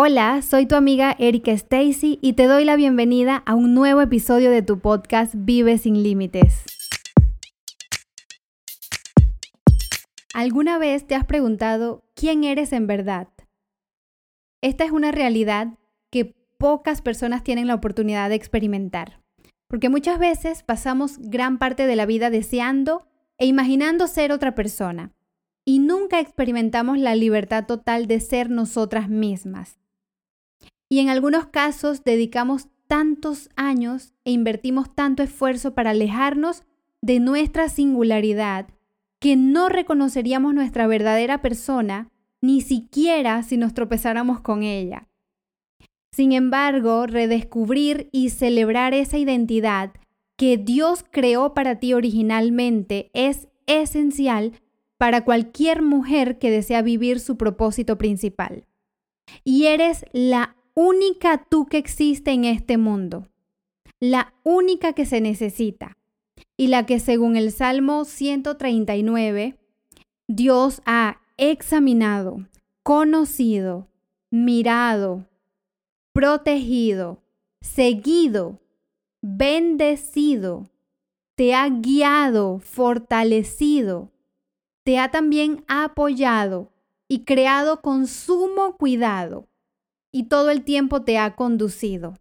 Hola, soy tu amiga Erika Stacy y te doy la bienvenida a un nuevo episodio de tu podcast Vive sin Límites. ¿Alguna vez te has preguntado quién eres en verdad? Esta es una realidad que pocas personas tienen la oportunidad de experimentar, porque muchas veces pasamos gran parte de la vida deseando e imaginando ser otra persona, y nunca experimentamos la libertad total de ser nosotras mismas. Y en algunos casos dedicamos tantos años e invertimos tanto esfuerzo para alejarnos de nuestra singularidad que no reconoceríamos nuestra verdadera persona ni siquiera si nos tropezáramos con ella. Sin embargo, redescubrir y celebrar esa identidad que Dios creó para ti originalmente es esencial para cualquier mujer que desea vivir su propósito principal. Y eres la única tú que existe en este mundo, la única que se necesita y la que según el Salmo 139, Dios ha examinado, conocido, mirado, protegido, seguido, bendecido, te ha guiado, fortalecido, te ha también apoyado y creado con sumo cuidado y todo el tiempo te ha conducido.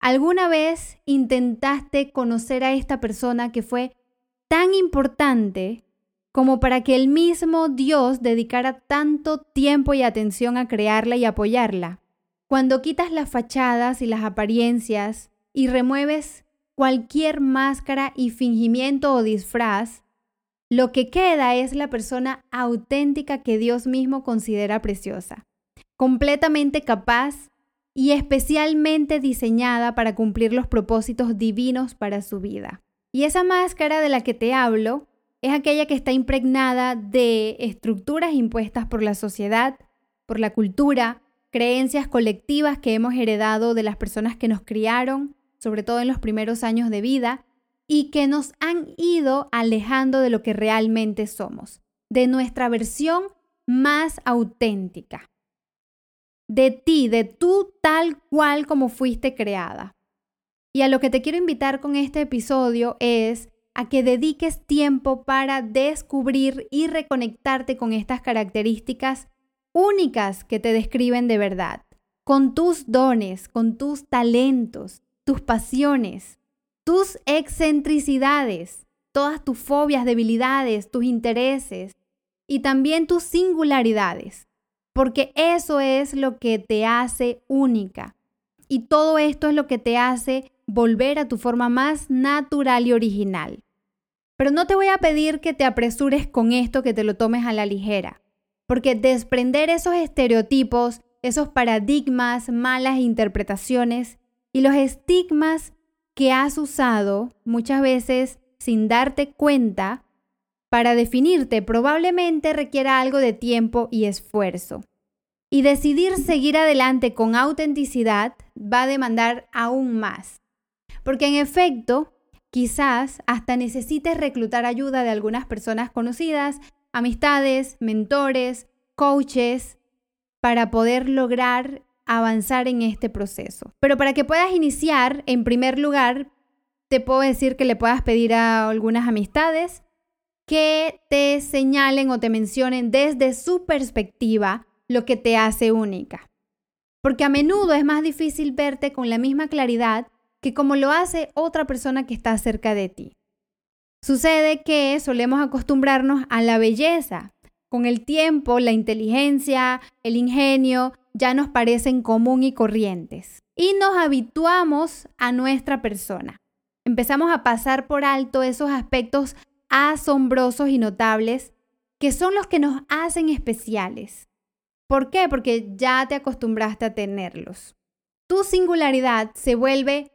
¿Alguna vez intentaste conocer a esta persona que fue tan importante como para que el mismo Dios dedicara tanto tiempo y atención a crearla y apoyarla? Cuando quitas las fachadas y las apariencias y remueves cualquier máscara y fingimiento o disfraz, lo que queda es la persona auténtica que Dios mismo considera preciosa completamente capaz y especialmente diseñada para cumplir los propósitos divinos para su vida. Y esa máscara de la que te hablo es aquella que está impregnada de estructuras impuestas por la sociedad, por la cultura, creencias colectivas que hemos heredado de las personas que nos criaron, sobre todo en los primeros años de vida, y que nos han ido alejando de lo que realmente somos, de nuestra versión más auténtica de ti, de tú tal cual como fuiste creada. Y a lo que te quiero invitar con este episodio es a que dediques tiempo para descubrir y reconectarte con estas características únicas que te describen de verdad, con tus dones, con tus talentos, tus pasiones, tus excentricidades, todas tus fobias, debilidades, tus intereses y también tus singularidades porque eso es lo que te hace única. Y todo esto es lo que te hace volver a tu forma más natural y original. Pero no te voy a pedir que te apresures con esto, que te lo tomes a la ligera, porque desprender esos estereotipos, esos paradigmas, malas interpretaciones y los estigmas que has usado muchas veces sin darte cuenta, para definirte probablemente requiera algo de tiempo y esfuerzo. Y decidir seguir adelante con autenticidad va a demandar aún más. Porque en efecto, quizás hasta necesites reclutar ayuda de algunas personas conocidas, amistades, mentores, coaches, para poder lograr avanzar en este proceso. Pero para que puedas iniciar, en primer lugar, te puedo decir que le puedas pedir a algunas amistades que te señalen o te mencionen desde su perspectiva lo que te hace única. Porque a menudo es más difícil verte con la misma claridad que como lo hace otra persona que está cerca de ti. Sucede que solemos acostumbrarnos a la belleza. Con el tiempo, la inteligencia, el ingenio ya nos parecen común y corrientes. Y nos habituamos a nuestra persona. Empezamos a pasar por alto esos aspectos asombrosos y notables que son los que nos hacen especiales. ¿Por qué? Porque ya te acostumbraste a tenerlos. Tu singularidad se vuelve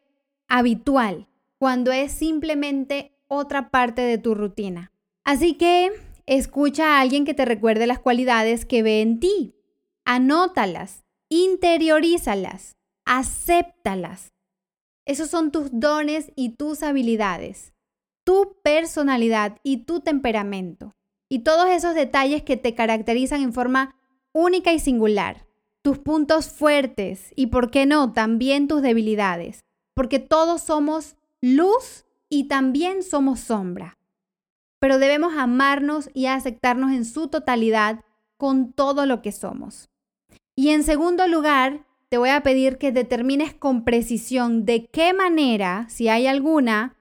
habitual cuando es simplemente otra parte de tu rutina. Así que escucha a alguien que te recuerde las cualidades que ve en ti. Anótalas, interiorízalas, acéptalas. Esos son tus dones y tus habilidades tu personalidad y tu temperamento. Y todos esos detalles que te caracterizan en forma única y singular. tus puntos fuertes y, por qué no, también tus debilidades, porque todos somos luz y también somos sombra. Pero debemos amarnos y aceptarnos en su totalidad con todo lo que somos. Y en segundo lugar, te voy a pedir que determines con precisión de qué manera, si hay alguna,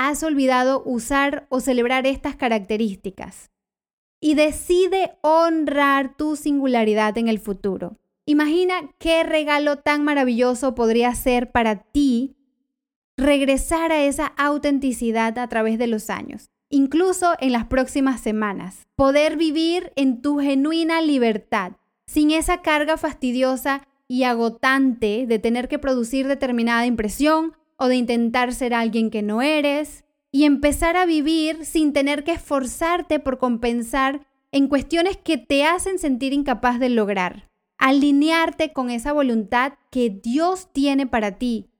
has olvidado usar o celebrar estas características. Y decide honrar tu singularidad en el futuro. Imagina qué regalo tan maravilloso podría ser para ti regresar a esa autenticidad a través de los años, incluso en las próximas semanas. Poder vivir en tu genuina libertad, sin esa carga fastidiosa y agotante de tener que producir determinada impresión o de intentar ser alguien que no eres y empezar a vivir sin tener que esforzarte por compensar en cuestiones que te hacen sentir incapaz de lograr. Alinearte con esa voluntad que Dios tiene para ti,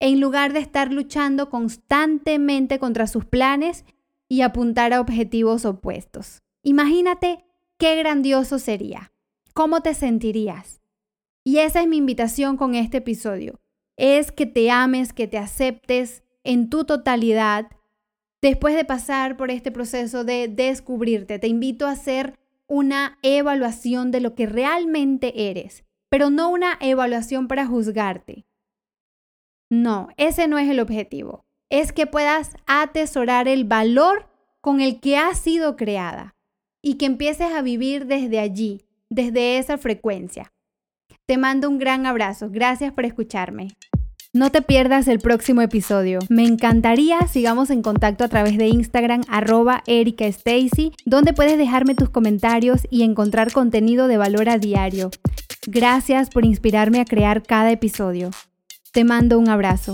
en lugar de estar luchando constantemente contra sus planes y apuntar a objetivos opuestos. Imagínate qué grandioso sería. ¿Cómo te sentirías? Y esa es mi invitación con este episodio. Es que te ames, que te aceptes en tu totalidad. Después de pasar por este proceso de descubrirte, te invito a hacer una evaluación de lo que realmente eres, pero no una evaluación para juzgarte. No, ese no es el objetivo. Es que puedas atesorar el valor con el que has sido creada y que empieces a vivir desde allí, desde esa frecuencia. Te mando un gran abrazo. Gracias por escucharme. No te pierdas el próximo episodio. Me encantaría sigamos en contacto a través de Instagram arroba Erika Stacy, donde puedes dejarme tus comentarios y encontrar contenido de valor a diario. Gracias por inspirarme a crear cada episodio. Te mando un abrazo.